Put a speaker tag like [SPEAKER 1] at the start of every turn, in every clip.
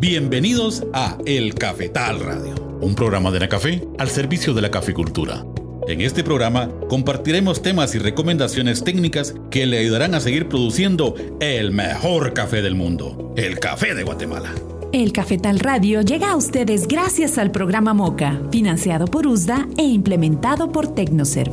[SPEAKER 1] Bienvenidos a El Cafetal Radio, un programa de la café al servicio de la caficultura. En este programa compartiremos temas y recomendaciones técnicas que le ayudarán a seguir produciendo el mejor café del mundo, el café de Guatemala.
[SPEAKER 2] El Cafetal Radio llega a ustedes gracias al programa MOCA, financiado por USDA e implementado por Tecnoserv.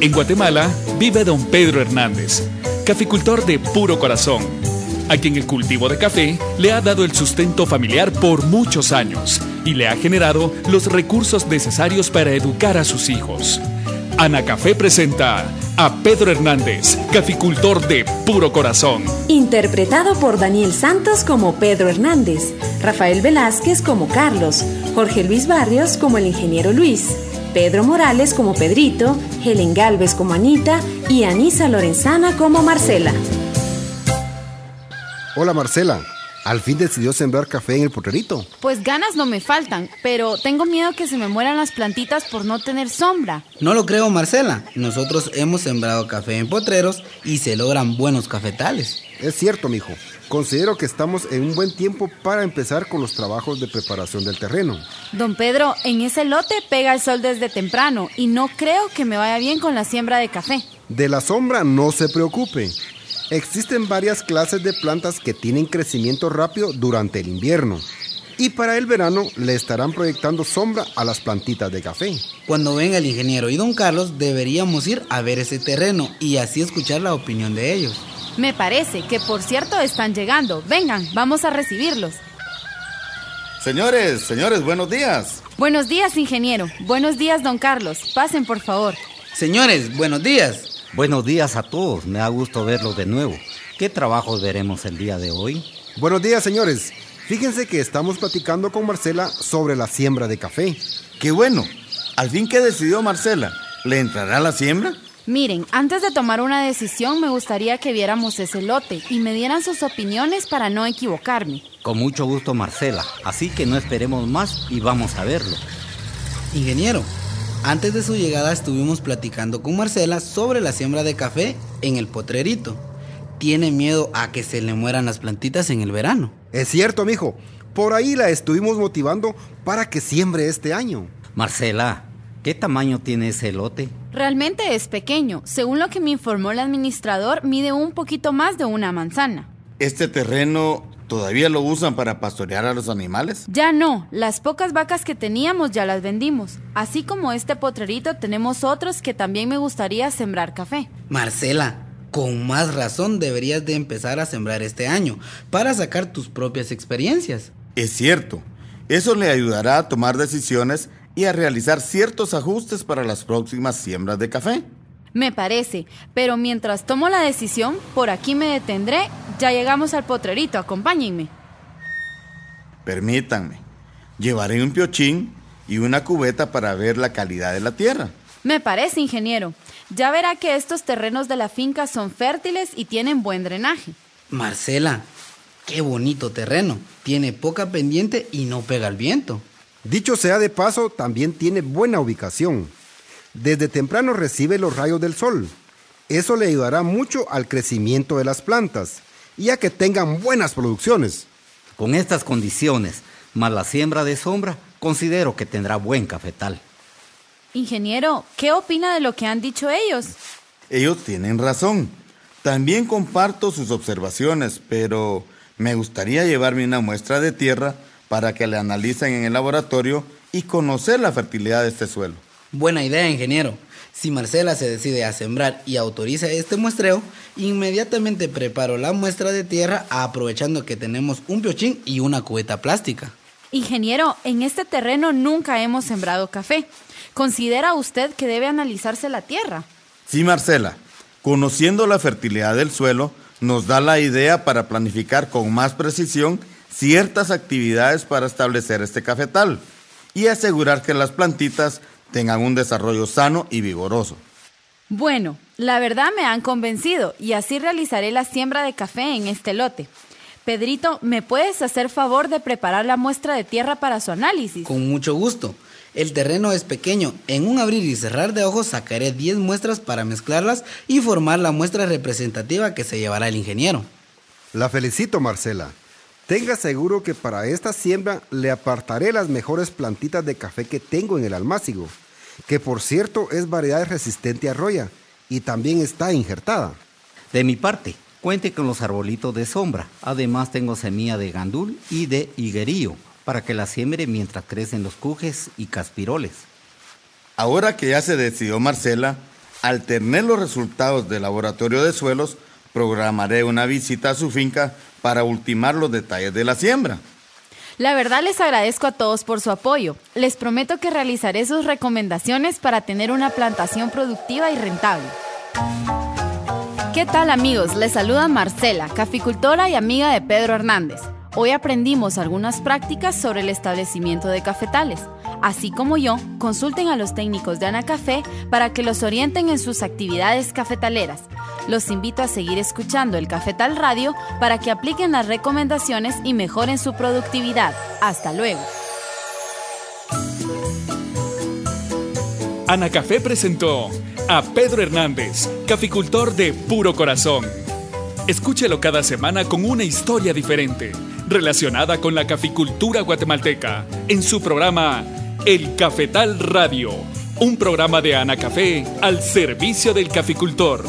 [SPEAKER 3] En Guatemala vive don Pedro Hernández, caficultor de puro corazón, a quien el cultivo de café le ha dado el sustento familiar por muchos años y le ha generado los recursos necesarios para educar a sus hijos. Ana Café presenta a Pedro Hernández, caficultor de puro corazón.
[SPEAKER 2] Interpretado por Daniel Santos como Pedro Hernández, Rafael Velázquez como Carlos, Jorge Luis Barrios como el ingeniero Luis, Pedro Morales como Pedrito, Helen Galvez como Anita y Anisa Lorenzana como Marcela.
[SPEAKER 4] Hola Marcela, ¿al fin decidió sembrar café en el potrerito?
[SPEAKER 5] Pues ganas no me faltan, pero tengo miedo que se me mueran las plantitas por no tener sombra.
[SPEAKER 6] No lo creo Marcela, nosotros hemos sembrado café en potreros y se logran buenos cafetales.
[SPEAKER 4] Es cierto, mijo. Considero que estamos en un buen tiempo para empezar con los trabajos de preparación del terreno.
[SPEAKER 5] Don Pedro, en ese lote pega el sol desde temprano y no creo que me vaya bien con la siembra de café.
[SPEAKER 4] De la sombra no se preocupe. Existen varias clases de plantas que tienen crecimiento rápido durante el invierno. Y para el verano le estarán proyectando sombra a las plantitas de café.
[SPEAKER 6] Cuando venga el ingeniero y don Carlos deberíamos ir a ver ese terreno y así escuchar la opinión de ellos.
[SPEAKER 5] Me parece que por cierto están llegando. Vengan, vamos a recibirlos.
[SPEAKER 7] Señores, señores, buenos días.
[SPEAKER 5] Buenos días, ingeniero. Buenos días, don Carlos. Pasen, por favor.
[SPEAKER 6] Señores, buenos días.
[SPEAKER 8] Buenos días a todos. Me da gusto verlos de nuevo. ¿Qué trabajos veremos el día de hoy?
[SPEAKER 4] Buenos días, señores. Fíjense que estamos platicando con Marcela sobre la siembra de café.
[SPEAKER 7] Qué bueno. Al fin, ¿qué decidió Marcela? ¿Le entrará la siembra?
[SPEAKER 5] Miren, antes de tomar una decisión me gustaría que viéramos ese lote y me dieran sus opiniones para no equivocarme.
[SPEAKER 8] Con mucho gusto, Marcela. Así que no esperemos más y vamos a verlo.
[SPEAKER 6] Ingeniero, antes de su llegada estuvimos platicando con Marcela sobre la siembra de café en el potrerito. Tiene miedo a que se le mueran las plantitas en el verano.
[SPEAKER 4] Es cierto, mijo. Por ahí la estuvimos motivando para que siembre este año.
[SPEAKER 8] Marcela, ¿qué tamaño tiene ese lote?
[SPEAKER 5] Realmente es pequeño. Según lo que me informó el administrador, mide un poquito más de una manzana.
[SPEAKER 7] ¿Este terreno todavía lo usan para pastorear a los animales?
[SPEAKER 5] Ya no, las pocas vacas que teníamos ya las vendimos. Así como este potrerito tenemos otros que también me gustaría sembrar café.
[SPEAKER 6] Marcela, con más razón deberías de empezar a sembrar este año para sacar tus propias experiencias.
[SPEAKER 7] Es cierto. Eso le ayudará a tomar decisiones y a realizar ciertos ajustes para las próximas siembras de café.
[SPEAKER 5] Me parece, pero mientras tomo la decisión, por aquí me detendré. Ya llegamos al potrerito, acompáñenme.
[SPEAKER 7] Permítanme. Llevaré un piochín y una cubeta para ver la calidad de la tierra.
[SPEAKER 5] Me parece, ingeniero. Ya verá que estos terrenos de la finca son fértiles y tienen buen drenaje.
[SPEAKER 6] Marcela, qué bonito terreno. Tiene poca pendiente y no pega el viento.
[SPEAKER 4] Dicho sea de paso, también tiene buena ubicación. Desde temprano recibe los rayos del sol. Eso le ayudará mucho al crecimiento de las plantas y a que tengan buenas producciones.
[SPEAKER 8] Con estas condiciones, más la siembra de sombra, considero que tendrá buen cafetal.
[SPEAKER 5] Ingeniero, ¿qué opina de lo que han dicho ellos?
[SPEAKER 7] Ellos tienen razón. También comparto sus observaciones, pero me gustaría llevarme una muestra de tierra para que la analicen en el laboratorio y conocer la fertilidad de este suelo.
[SPEAKER 6] Buena idea, ingeniero. Si Marcela se decide a sembrar y autoriza este muestreo, inmediatamente preparo la muestra de tierra aprovechando que tenemos un piochín y una cubeta plástica.
[SPEAKER 5] Ingeniero, en este terreno nunca hemos sembrado café. ¿Considera usted que debe analizarse la tierra?
[SPEAKER 7] Sí, Marcela. Conociendo la fertilidad del suelo, nos da la idea para planificar con más precisión ciertas actividades para establecer este cafetal y asegurar que las plantitas tengan un desarrollo sano y vigoroso.
[SPEAKER 5] Bueno, la verdad me han convencido y así realizaré la siembra de café en este lote. Pedrito, ¿me puedes hacer favor de preparar la muestra de tierra para su análisis?
[SPEAKER 6] Con mucho gusto. El terreno es pequeño. En un abrir y cerrar de ojos sacaré 10 muestras para mezclarlas y formar la muestra representativa que se llevará el ingeniero.
[SPEAKER 4] La felicito, Marcela. Tenga seguro que para esta siembra le apartaré las mejores plantitas de café que tengo en el almácigo, que por cierto es variedad resistente a roya y también está injertada.
[SPEAKER 8] De mi parte, cuente con los arbolitos de sombra. Además tengo semilla de gandul y de higuerío para que la siembre mientras crecen los cujes y caspiroles.
[SPEAKER 7] Ahora que ya se decidió Marcela, al tener los resultados del laboratorio de suelos, programaré una visita a su finca para ultimar los detalles de la siembra.
[SPEAKER 5] La verdad les agradezco a todos por su apoyo. Les prometo que realizaré sus recomendaciones para tener una plantación productiva y rentable. ¿Qué tal amigos? Les saluda Marcela, caficultora y amiga de Pedro Hernández. Hoy aprendimos algunas prácticas sobre el establecimiento de cafetales. Así como yo, consulten a los técnicos de Anacafé para que los orienten en sus actividades cafetaleras. Los invito a seguir escuchando el Cafetal Radio para que apliquen las recomendaciones y mejoren su productividad. Hasta luego.
[SPEAKER 3] Anacafé presentó a Pedro Hernández, caficultor de puro corazón. Escúchelo cada semana con una historia diferente relacionada con la caficultura guatemalteca en su programa El Cafetal Radio, un programa de Ana Café al servicio del caficultor.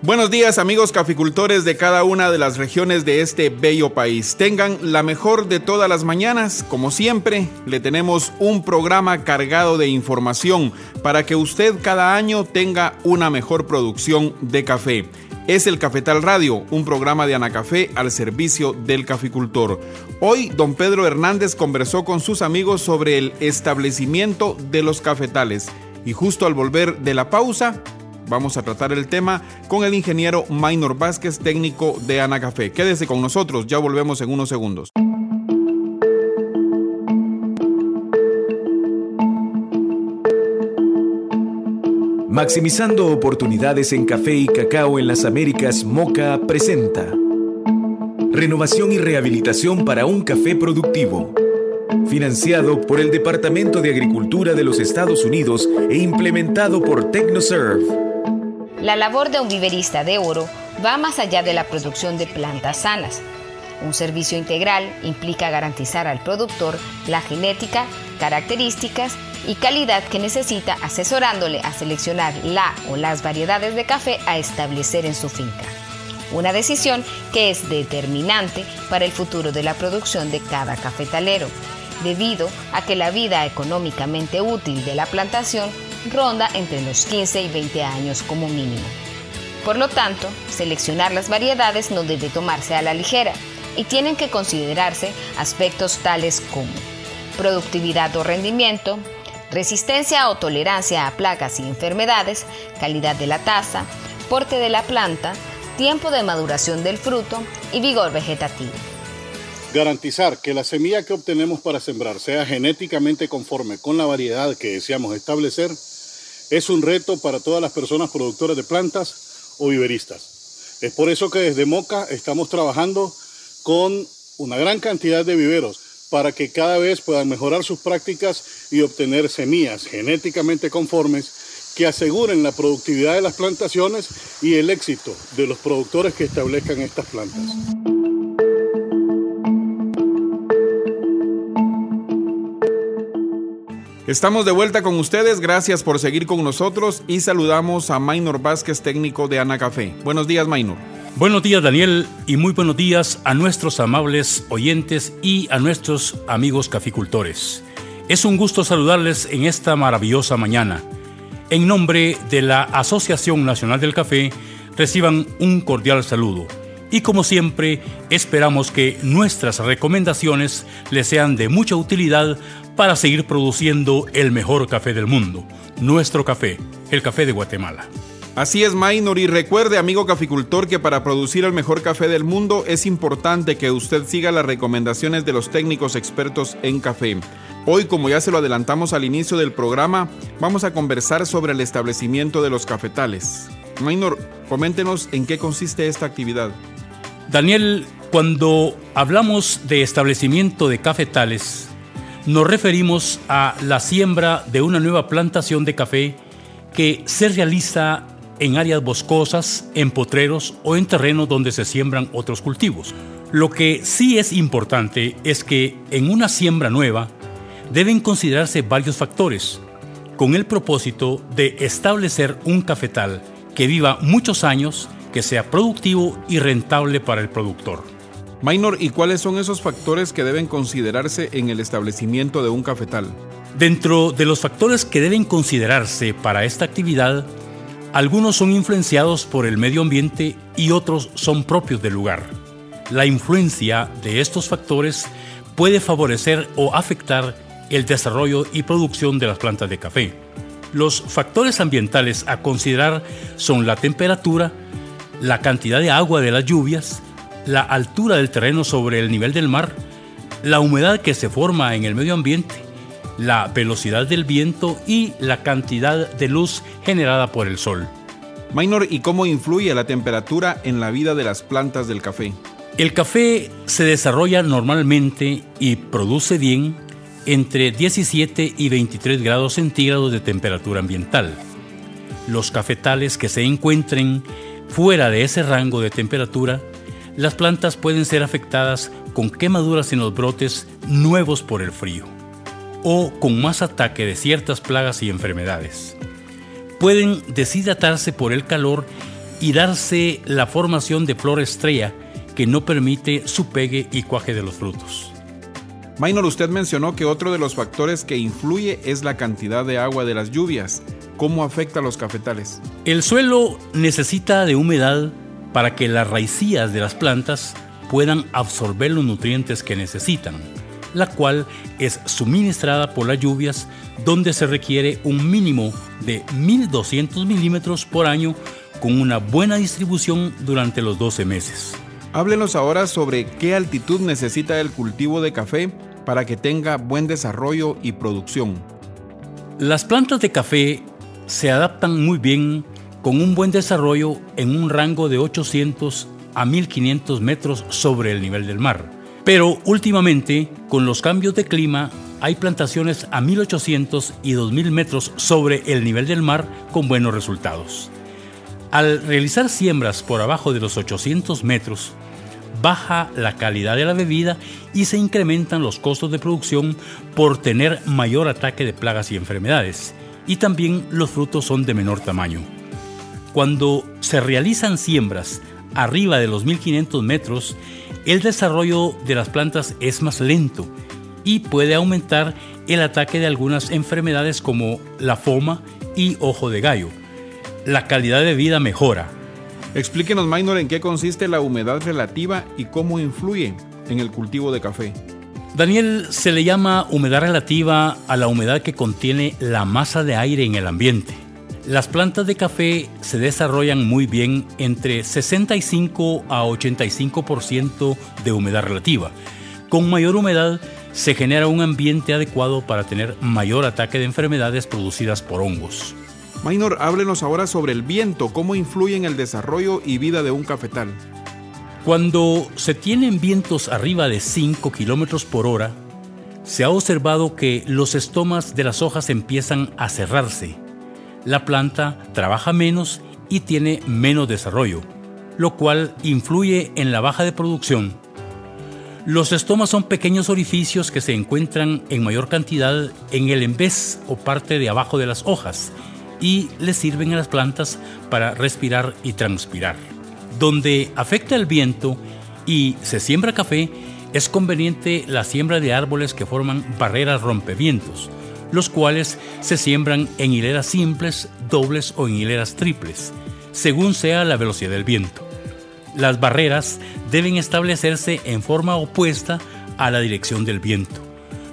[SPEAKER 9] Buenos días amigos caficultores de cada una de las regiones de este bello país. Tengan la mejor de todas las mañanas. Como siempre, le tenemos un programa cargado de información para que usted cada año tenga una mejor producción de café. Es el Cafetal Radio, un programa de Anacafé al servicio del caficultor. Hoy, don Pedro Hernández conversó con sus amigos sobre el establecimiento de los cafetales. Y justo al volver de la pausa, Vamos a tratar el tema con el ingeniero Maynor Vázquez, técnico de Ana Café. Quédese con nosotros, ya volvemos en unos segundos.
[SPEAKER 10] Maximizando oportunidades en café y cacao en las Américas, Moca presenta Renovación y rehabilitación para un café productivo financiado por el Departamento de Agricultura de los Estados Unidos e implementado por TechnoServe.
[SPEAKER 11] La labor de un viverista de oro va más allá de la producción de plantas sanas. Un servicio integral implica garantizar al productor la genética, características y calidad que necesita asesorándole a seleccionar la o las variedades de café a establecer en su finca. Una decisión que es determinante para el futuro de la producción de cada cafetalero, debido a que la vida económicamente útil de la plantación ronda entre los 15 y 20 años como mínimo. Por lo tanto, seleccionar las variedades no debe tomarse a la ligera y tienen que considerarse aspectos tales como productividad o rendimiento, resistencia o tolerancia a plagas y enfermedades, calidad de la taza, porte de la planta, tiempo de maduración del fruto y vigor vegetativo.
[SPEAKER 12] Garantizar que la semilla que obtenemos para sembrar sea genéticamente conforme con la variedad que deseamos establecer es un reto para todas las personas productoras de plantas o viveristas. Es por eso que desde Moca estamos trabajando con una gran cantidad de viveros para que cada vez puedan mejorar sus prácticas y obtener semillas genéticamente conformes que aseguren la productividad de las plantaciones y el éxito de los productores que establezcan estas plantas.
[SPEAKER 9] Estamos de vuelta con ustedes, gracias por seguir con nosotros y saludamos a Maynor Vázquez, técnico de Ana Café. Buenos días, Maynor.
[SPEAKER 13] Buenos días, Daniel, y muy buenos días a nuestros amables oyentes y a nuestros amigos caficultores. Es un gusto saludarles en esta maravillosa mañana. En nombre de la Asociación Nacional del Café, reciban un cordial saludo. Y como siempre, esperamos que nuestras recomendaciones les sean de mucha utilidad para seguir produciendo el mejor café del mundo, nuestro café, el café de Guatemala.
[SPEAKER 9] Así es, Maynor, y recuerde, amigo caficultor, que para producir el mejor café del mundo es importante que usted siga las recomendaciones de los técnicos expertos en café. Hoy, como ya se lo adelantamos al inicio del programa, vamos a conversar sobre el establecimiento de los cafetales. Maynor, coméntenos en qué consiste esta actividad.
[SPEAKER 13] Daniel, cuando hablamos de establecimiento de cafetales, nos referimos a la siembra de una nueva plantación de café que se realiza en áreas boscosas, en potreros o en terrenos donde se siembran otros cultivos. Lo que sí es importante es que en una siembra nueva deben considerarse varios factores, con el propósito de establecer un cafetal que viva muchos años, que sea productivo y rentable para el productor.
[SPEAKER 9] Minor, ¿y cuáles son esos factores que deben considerarse en el establecimiento de un cafetal?
[SPEAKER 13] Dentro de los factores que deben considerarse para esta actividad, algunos son influenciados por el medio ambiente y otros son propios del lugar. La influencia de estos factores puede favorecer o afectar el desarrollo y producción de las plantas de café. Los factores ambientales a considerar son la temperatura, la cantidad de agua de las lluvias, la altura del terreno sobre el nivel del mar, la humedad que se forma en el medio ambiente, la velocidad del viento y la cantidad de luz generada por el sol.
[SPEAKER 9] Minor, ¿y cómo influye la temperatura en la vida de las plantas del café?
[SPEAKER 13] El café se desarrolla normalmente y produce bien entre 17 y 23 grados centígrados de temperatura ambiental. Los cafetales que se encuentren fuera de ese rango de temperatura las plantas pueden ser afectadas con quemaduras en los brotes nuevos por el frío o con más ataque de ciertas plagas y enfermedades. Pueden deshidratarse por el calor y darse la formación de flor estrella que no permite su pegue y cuaje de los frutos.
[SPEAKER 9] Minor, usted mencionó que otro de los factores que influye es la cantidad de agua de las lluvias. ¿Cómo afecta a los cafetales?
[SPEAKER 13] El suelo necesita de humedad para que las raicías de las plantas puedan absorber los nutrientes que necesitan, la cual es suministrada por las lluvias donde se requiere un mínimo de 1200 milímetros por año con una buena distribución durante los 12 meses.
[SPEAKER 9] Háblenos ahora sobre qué altitud necesita el cultivo de café para que tenga buen desarrollo y producción.
[SPEAKER 13] Las plantas de café se adaptan muy bien con un buen desarrollo en un rango de 800 a 1500 metros sobre el nivel del mar. Pero últimamente, con los cambios de clima, hay plantaciones a 1800 y 2000 metros sobre el nivel del mar con buenos resultados. Al realizar siembras por abajo de los 800 metros, baja la calidad de la bebida y se incrementan los costos de producción por tener mayor ataque de plagas y enfermedades, y también los frutos son de menor tamaño. Cuando se realizan siembras arriba de los 1500 metros, el desarrollo de las plantas es más lento y puede aumentar el ataque de algunas enfermedades como la foma y ojo de gallo. La calidad de vida mejora.
[SPEAKER 9] Explíquenos, Minor, en qué consiste la humedad relativa y cómo influye en el cultivo de café.
[SPEAKER 13] Daniel, se le llama humedad relativa a la humedad que contiene la masa de aire en el ambiente. Las plantas de café se desarrollan muy bien entre 65 a 85% de humedad relativa. Con mayor humedad se genera un ambiente adecuado para tener mayor ataque de enfermedades producidas por hongos.
[SPEAKER 9] Minor, háblenos ahora sobre el viento, cómo influye en el desarrollo y vida de un cafetal.
[SPEAKER 13] Cuando se tienen vientos arriba de 5 kilómetros por hora, se ha observado que los estomas de las hojas empiezan a cerrarse la planta trabaja menos y tiene menos desarrollo, lo cual influye en la baja de producción. Los estomas son pequeños orificios que se encuentran en mayor cantidad en el embés o parte de abajo de las hojas y le sirven a las plantas para respirar y transpirar. Donde afecta el viento y se siembra café, es conveniente la siembra de árboles que forman barreras rompevientos, los cuales se siembran en hileras simples, dobles o en hileras triples, según sea la velocidad del viento. Las barreras deben establecerse en forma opuesta a la dirección del viento.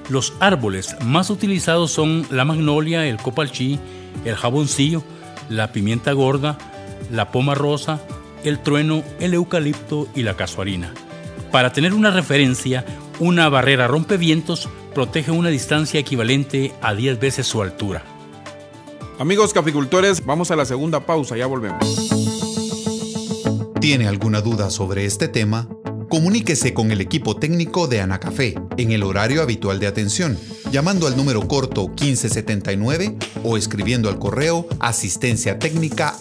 [SPEAKER 13] Los árboles más utilizados son la magnolia, el copalchí, el jaboncillo, la pimienta gorda, la poma rosa, el trueno, el eucalipto y la casuarina. Para tener una referencia, una barrera rompevientos protege una distancia equivalente a 10 veces su altura.
[SPEAKER 9] Amigos caficultores, vamos a la segunda pausa, ya volvemos.
[SPEAKER 14] ¿Tiene alguna duda sobre este tema? Comuníquese con el equipo técnico de Anacafé en el horario habitual de atención llamando al número corto 1579 o escribiendo al correo asistencia técnica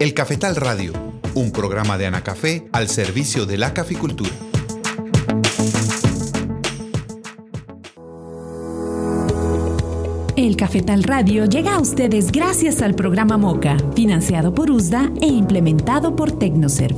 [SPEAKER 14] El Cafetal Radio, un programa de Anacafé al servicio de la caficultura.
[SPEAKER 2] El Cafetal Radio llega a ustedes gracias al programa MOCA, financiado por USDA e implementado por Tecnoserv.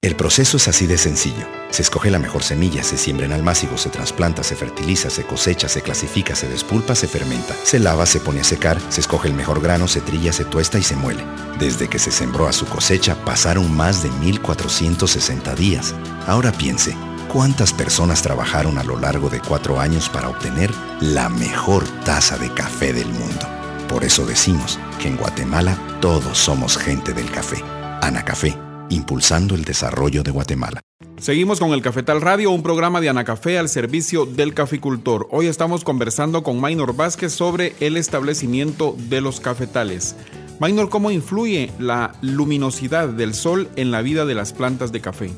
[SPEAKER 15] El proceso es así de sencillo. Se escoge la mejor semilla, se siembra en almácigos, se trasplanta, se fertiliza, se cosecha, se clasifica, se despulpa, se fermenta, se lava, se pone a secar, se escoge el mejor grano, se trilla, se tuesta y se muele. Desde que se sembró a su cosecha pasaron más de 1460 días. Ahora piense, ¿Cuántas personas trabajaron a lo largo de cuatro años para obtener la mejor taza de café del mundo? Por eso decimos que en Guatemala todos somos gente del café. Anacafé, impulsando el desarrollo de Guatemala.
[SPEAKER 9] Seguimos con el Cafetal Radio, un programa de Anacafé al servicio del caficultor. Hoy estamos conversando con Maynor Vázquez sobre el establecimiento de los cafetales. Maynor, ¿cómo influye la luminosidad del sol en la vida de las plantas de café?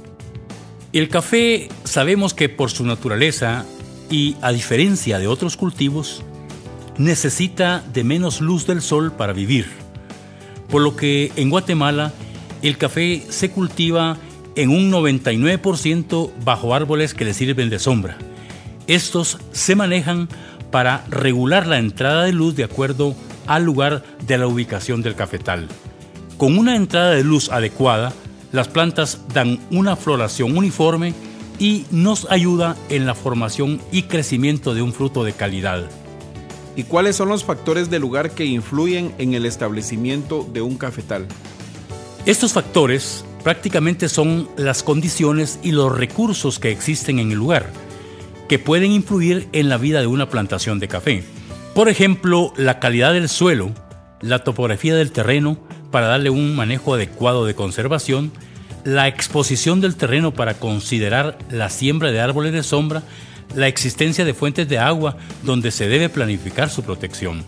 [SPEAKER 13] El café sabemos que por su naturaleza y a diferencia de otros cultivos, necesita de menos luz del sol para vivir. Por lo que en Guatemala el café se cultiva en un 99% bajo árboles que le sirven de sombra. Estos se manejan para regular la entrada de luz de acuerdo al lugar de la ubicación del cafetal. Con una entrada de luz adecuada, las plantas dan una floración uniforme y nos ayuda en la formación y crecimiento de un fruto de calidad.
[SPEAKER 9] ¿Y cuáles son los factores del lugar que influyen en el establecimiento de un cafetal?
[SPEAKER 13] Estos factores prácticamente son las condiciones y los recursos que existen en el lugar, que pueden influir en la vida de una plantación de café. Por ejemplo, la calidad del suelo, la topografía del terreno, para darle un manejo adecuado de conservación, la exposición del terreno para considerar la siembra de árboles de sombra, la existencia de fuentes de agua donde se debe planificar su protección.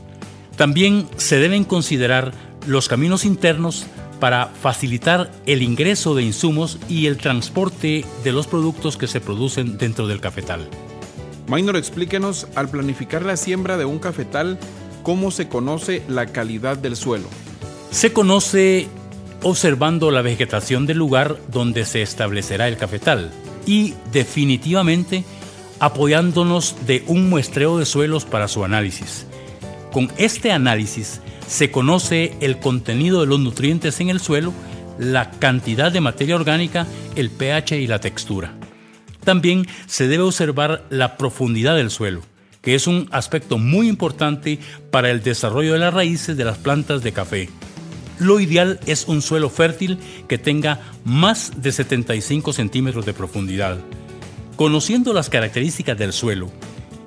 [SPEAKER 13] También se deben considerar los caminos internos para facilitar el ingreso de insumos y el transporte de los productos que se producen dentro del cafetal.
[SPEAKER 9] Maynor, explíquenos, al planificar la siembra de un cafetal, ¿cómo se conoce la calidad del suelo?
[SPEAKER 13] Se conoce observando la vegetación del lugar donde se establecerá el cafetal y definitivamente apoyándonos de un muestreo de suelos para su análisis. Con este análisis se conoce el contenido de los nutrientes en el suelo, la cantidad de materia orgánica, el pH y la textura. También se debe observar la profundidad del suelo, que es un aspecto muy importante para el desarrollo de las raíces de las plantas de café. Lo ideal es un suelo fértil que tenga más de 75 centímetros de profundidad. Conociendo las características del suelo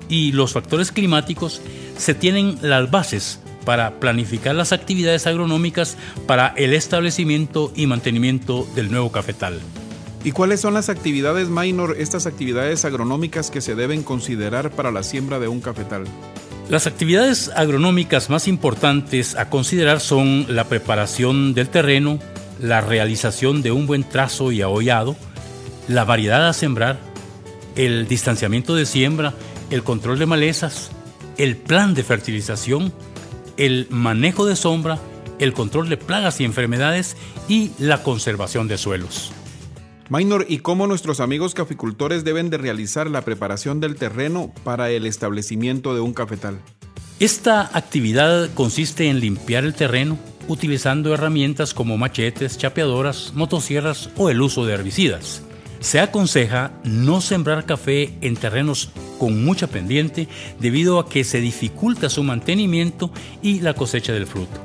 [SPEAKER 13] y los factores climáticos, se tienen las bases para planificar las actividades agronómicas para el establecimiento y mantenimiento del nuevo cafetal.
[SPEAKER 9] ¿Y cuáles son las actividades minor, estas actividades agronómicas que se deben considerar para la siembra de un cafetal?
[SPEAKER 13] Las actividades agronómicas más importantes a considerar son la preparación del terreno, la realización de un buen trazo y ahollado, la variedad a sembrar, el distanciamiento de siembra, el control de malezas, el plan de fertilización, el manejo de sombra, el control de plagas y enfermedades y la conservación de suelos.
[SPEAKER 9] Minor, ¿y cómo nuestros amigos caficultores deben de realizar la preparación del terreno para el establecimiento de un cafetal?
[SPEAKER 13] Esta actividad consiste en limpiar el terreno utilizando herramientas como machetes, chapeadoras, motosierras o el uso de herbicidas. Se aconseja no sembrar café en terrenos con mucha pendiente debido a que se dificulta su mantenimiento y la cosecha del fruto.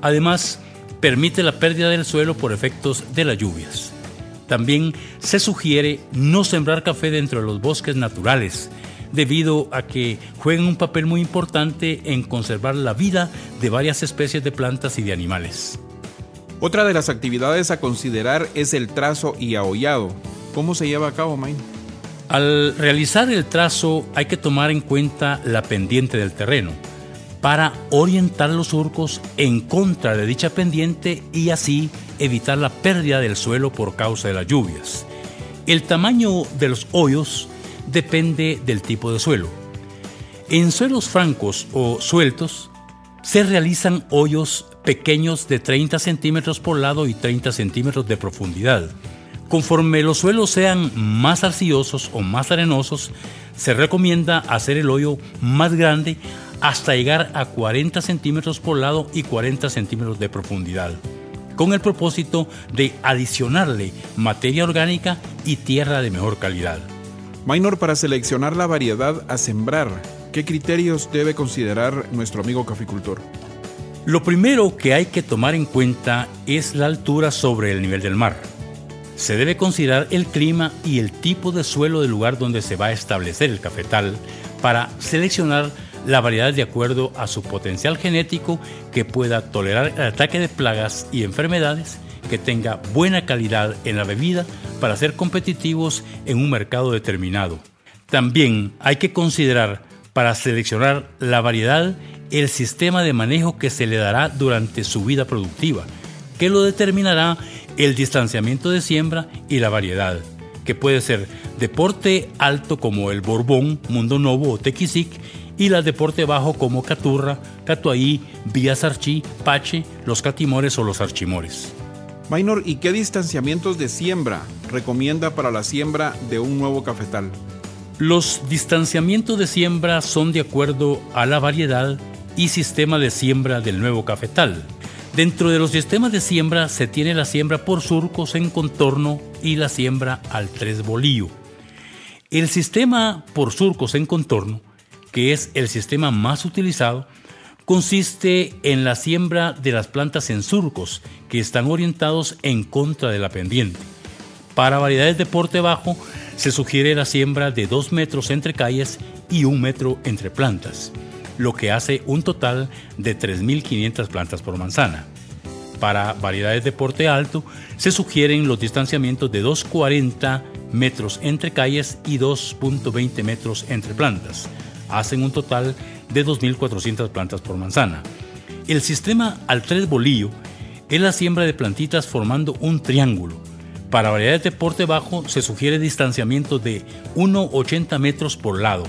[SPEAKER 13] Además, permite la pérdida del suelo por efectos de las lluvias. También se sugiere no sembrar café dentro de los bosques naturales, debido a que juegan un papel muy importante en conservar la vida de varias especies de plantas y de animales.
[SPEAKER 9] Otra de las actividades a considerar es el trazo y ahollado. ¿Cómo se lleva a cabo, Main?
[SPEAKER 13] Al realizar el trazo hay que tomar en cuenta la pendiente del terreno. Para orientar los surcos en contra de dicha pendiente y así evitar la pérdida del suelo por causa de las lluvias. El tamaño de los hoyos depende del tipo de suelo. En suelos francos o sueltos se realizan hoyos pequeños de 30 centímetros por lado y 30 centímetros de profundidad. Conforme los suelos sean más arcillosos o más arenosos, se recomienda hacer el hoyo más grande hasta llegar a 40 centímetros por lado y 40 centímetros de profundidad, con el propósito de adicionarle materia orgánica y tierra de mejor calidad.
[SPEAKER 9] Minor, para seleccionar la variedad a sembrar, ¿qué criterios debe considerar nuestro amigo caficultor?
[SPEAKER 13] Lo primero que hay que tomar en cuenta es la altura sobre el nivel del mar. Se debe considerar el clima y el tipo de suelo del lugar donde se va a establecer el cafetal para seleccionar la variedad de acuerdo a su potencial genético que pueda tolerar el ataque de plagas y enfermedades, que tenga buena calidad en la bebida para ser competitivos en un mercado determinado. También hay que considerar para seleccionar la variedad el sistema de manejo que se le dará durante su vida productiva, que lo determinará el distanciamiento de siembra y la variedad, que puede ser deporte alto como el Borbón, Mundo Novo o Tequisic y la deporte bajo como Caturra, Catuaí, Vía Sarchí, Pache, los Catimores o los Archimores.
[SPEAKER 9] Minor, ¿y qué distanciamientos de siembra recomienda para la siembra de un nuevo cafetal?
[SPEAKER 13] Los distanciamientos de siembra son de acuerdo a la variedad y sistema de siembra del nuevo cafetal. Dentro de los sistemas de siembra se tiene la siembra por surcos en contorno y la siembra al tres bolillo. El sistema por surcos en contorno, que es el sistema más utilizado, consiste en la siembra de las plantas en surcos que están orientados en contra de la pendiente. Para variedades de porte bajo se sugiere la siembra de 2 metros entre calles y 1 metro entre plantas lo que hace un total de 3.500 plantas por manzana. Para variedades de porte alto, se sugieren los distanciamientos de 2,40 metros entre calles y 2,20 metros entre plantas. Hacen un total de 2.400 plantas por manzana. El sistema al tres bolillo es la siembra de plantitas formando un triángulo. Para variedades de porte bajo se sugiere distanciamiento de 1,80 metros por lado,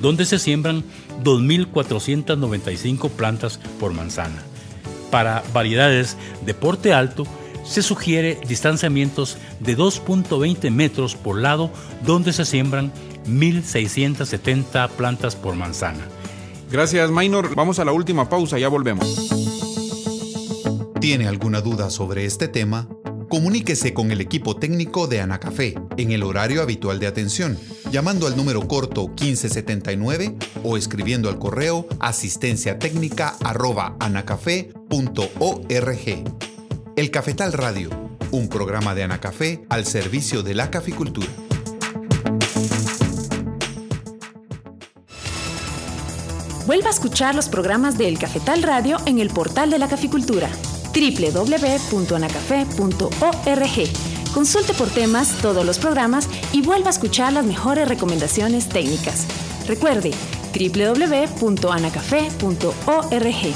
[SPEAKER 13] donde se siembran 2.495 plantas por manzana. Para variedades de porte alto, se sugiere distanciamientos de 2.20 metros por lado, donde se siembran 1.670 plantas por manzana.
[SPEAKER 9] Gracias, Minor. Vamos a la última pausa, ya volvemos.
[SPEAKER 14] ¿Tiene alguna duda sobre este tema? Comuníquese con el equipo técnico de Anacafé en el horario habitual de atención, llamando al número corto 1579 o escribiendo al correo asistencia técnica El Cafetal Radio, un programa de Anacafé al servicio de la caficultura.
[SPEAKER 2] Vuelva a escuchar los programas de El Cafetal Radio en el portal de la caficultura www.anacafé.org. Consulte por temas todos los programas y vuelva a escuchar las mejores recomendaciones técnicas. Recuerde www.anacafé.org.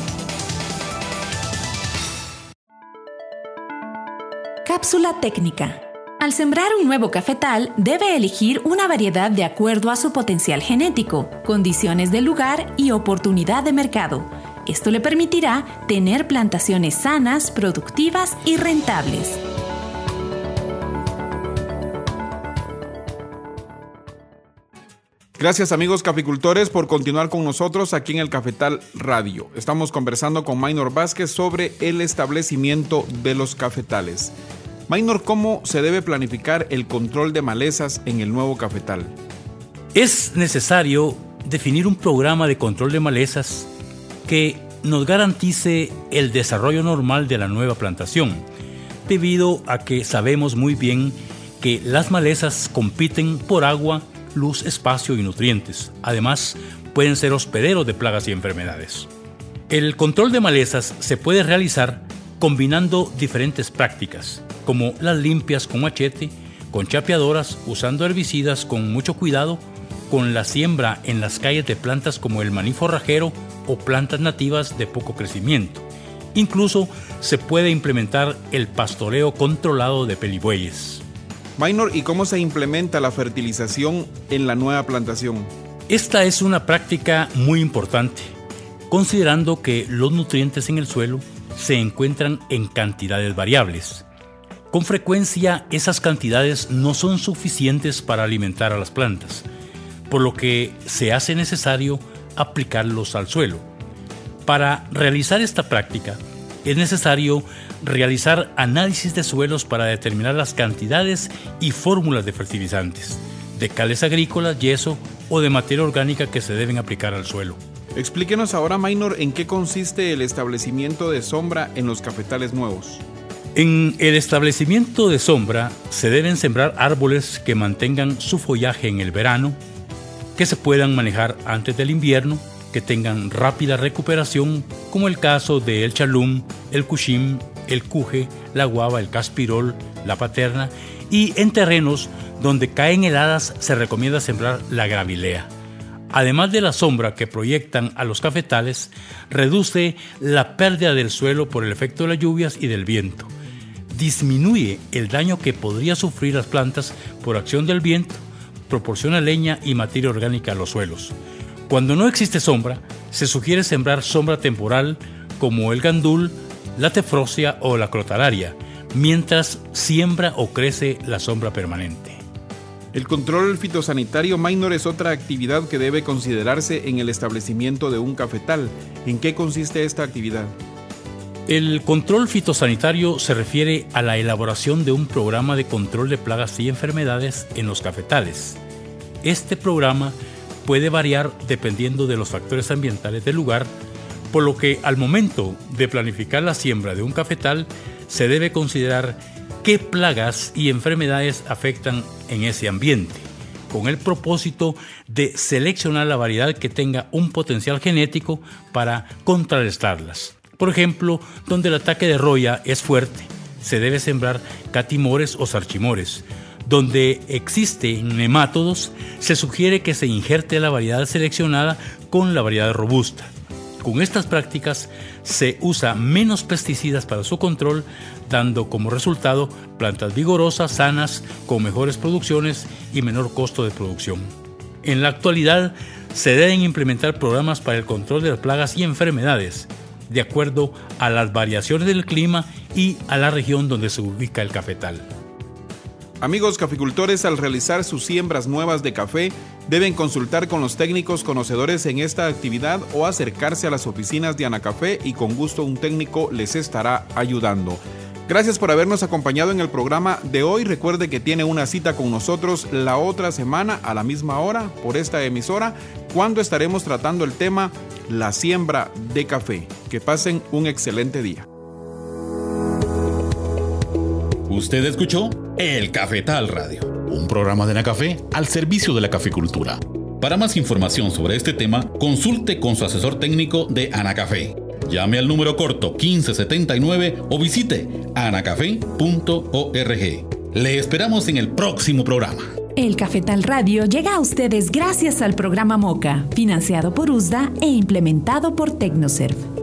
[SPEAKER 2] Cápsula técnica. Al sembrar un nuevo cafetal, debe elegir una variedad de acuerdo a su potencial genético, condiciones del lugar y oportunidad de mercado esto le permitirá tener plantaciones sanas, productivas y rentables.
[SPEAKER 9] Gracias amigos caficultores por continuar con nosotros aquí en el Cafetal Radio. Estamos conversando con Maynor Vázquez sobre el establecimiento de los cafetales. Maynor, ¿cómo se debe planificar el control de malezas en el nuevo cafetal?
[SPEAKER 13] Es necesario definir un programa de control de malezas que nos garantice el desarrollo normal de la nueva plantación, debido a que sabemos muy bien que las malezas compiten por agua, luz, espacio y nutrientes. Además, pueden ser hospederos de plagas y enfermedades. El control de malezas se puede realizar combinando diferentes prácticas, como las limpias con machete, con chapeadoras, usando herbicidas con mucho cuidado, con la siembra en las calles de plantas como el maní forrajero o plantas nativas de poco crecimiento. Incluso se puede implementar el pastoreo controlado de pelibueyes.
[SPEAKER 9] Minor, ¿y cómo se implementa la fertilización en la nueva plantación?
[SPEAKER 13] Esta es una práctica muy importante, considerando que los nutrientes en el suelo se encuentran en cantidades variables. Con frecuencia esas cantidades no son suficientes para alimentar a las plantas, por lo que se hace necesario aplicarlos al suelo. Para realizar esta práctica es necesario realizar análisis de suelos para determinar las cantidades y fórmulas de fertilizantes, de cales agrícolas, yeso o de materia orgánica que se deben aplicar al suelo.
[SPEAKER 9] Explíquenos ahora, Minor, en qué consiste el establecimiento de sombra en los cafetales nuevos.
[SPEAKER 13] En el establecimiento de sombra se deben sembrar árboles que mantengan su follaje en el verano, que se puedan manejar antes del invierno, que tengan rápida recuperación, como el caso de el chalum, el cushim, el cuje, la guava, el caspirol, la paterna, y en terrenos donde caen heladas se recomienda sembrar la gravilea. Además de la sombra que proyectan a los cafetales, reduce la pérdida del suelo por el efecto de las lluvias y del viento disminuye el daño que podría sufrir las plantas por acción del viento, proporciona leña y materia orgánica a los suelos. Cuando no existe sombra, se sugiere sembrar sombra temporal como el gandul, la tefrosia o la crotalaria, mientras siembra o crece la sombra permanente.
[SPEAKER 9] El control fitosanitario minor es otra actividad que debe considerarse en el establecimiento de un cafetal. ¿En qué consiste esta actividad?
[SPEAKER 13] El control fitosanitario se refiere a la elaboración de un programa de control de plagas y enfermedades en los cafetales. Este programa puede variar dependiendo de los factores ambientales del lugar, por lo que al momento de planificar la siembra de un cafetal se debe considerar qué plagas y enfermedades afectan en ese ambiente, con el propósito de seleccionar la variedad que tenga un potencial genético para contrarrestarlas. Por ejemplo, donde el ataque de roya es fuerte, se debe sembrar catimores o sarchimores. Donde existen nemátodos, se sugiere que se injerte la variedad seleccionada con la variedad robusta. Con estas prácticas se usa menos pesticidas para su control, dando como resultado plantas vigorosas, sanas, con mejores producciones y menor costo de producción. En la actualidad se deben implementar programas para el control de las plagas y enfermedades, de acuerdo a las variaciones del clima y a la región donde se ubica el cafetal.
[SPEAKER 9] Amigos caficultores, al realizar sus siembras nuevas de café, deben consultar con los técnicos conocedores en esta actividad o acercarse a las oficinas de Anacafé y con gusto un técnico les estará ayudando. Gracias por habernos acompañado en el programa de hoy. Recuerde que tiene una cita con nosotros la otra semana a la misma hora por esta emisora, cuando estaremos tratando el tema la siembra de café. Que pasen un excelente día.
[SPEAKER 1] Usted escuchó El Cafetal Radio, un programa de Nacafé al servicio de la caficultura. Para más información sobre este tema, consulte con su asesor técnico de Anacafé. Llame al número corto 1579 o visite anacafé.org. Le esperamos en el próximo programa.
[SPEAKER 2] El Cafetal Radio llega a ustedes gracias al programa MOCA, financiado por USDA e implementado por Tecnoserv.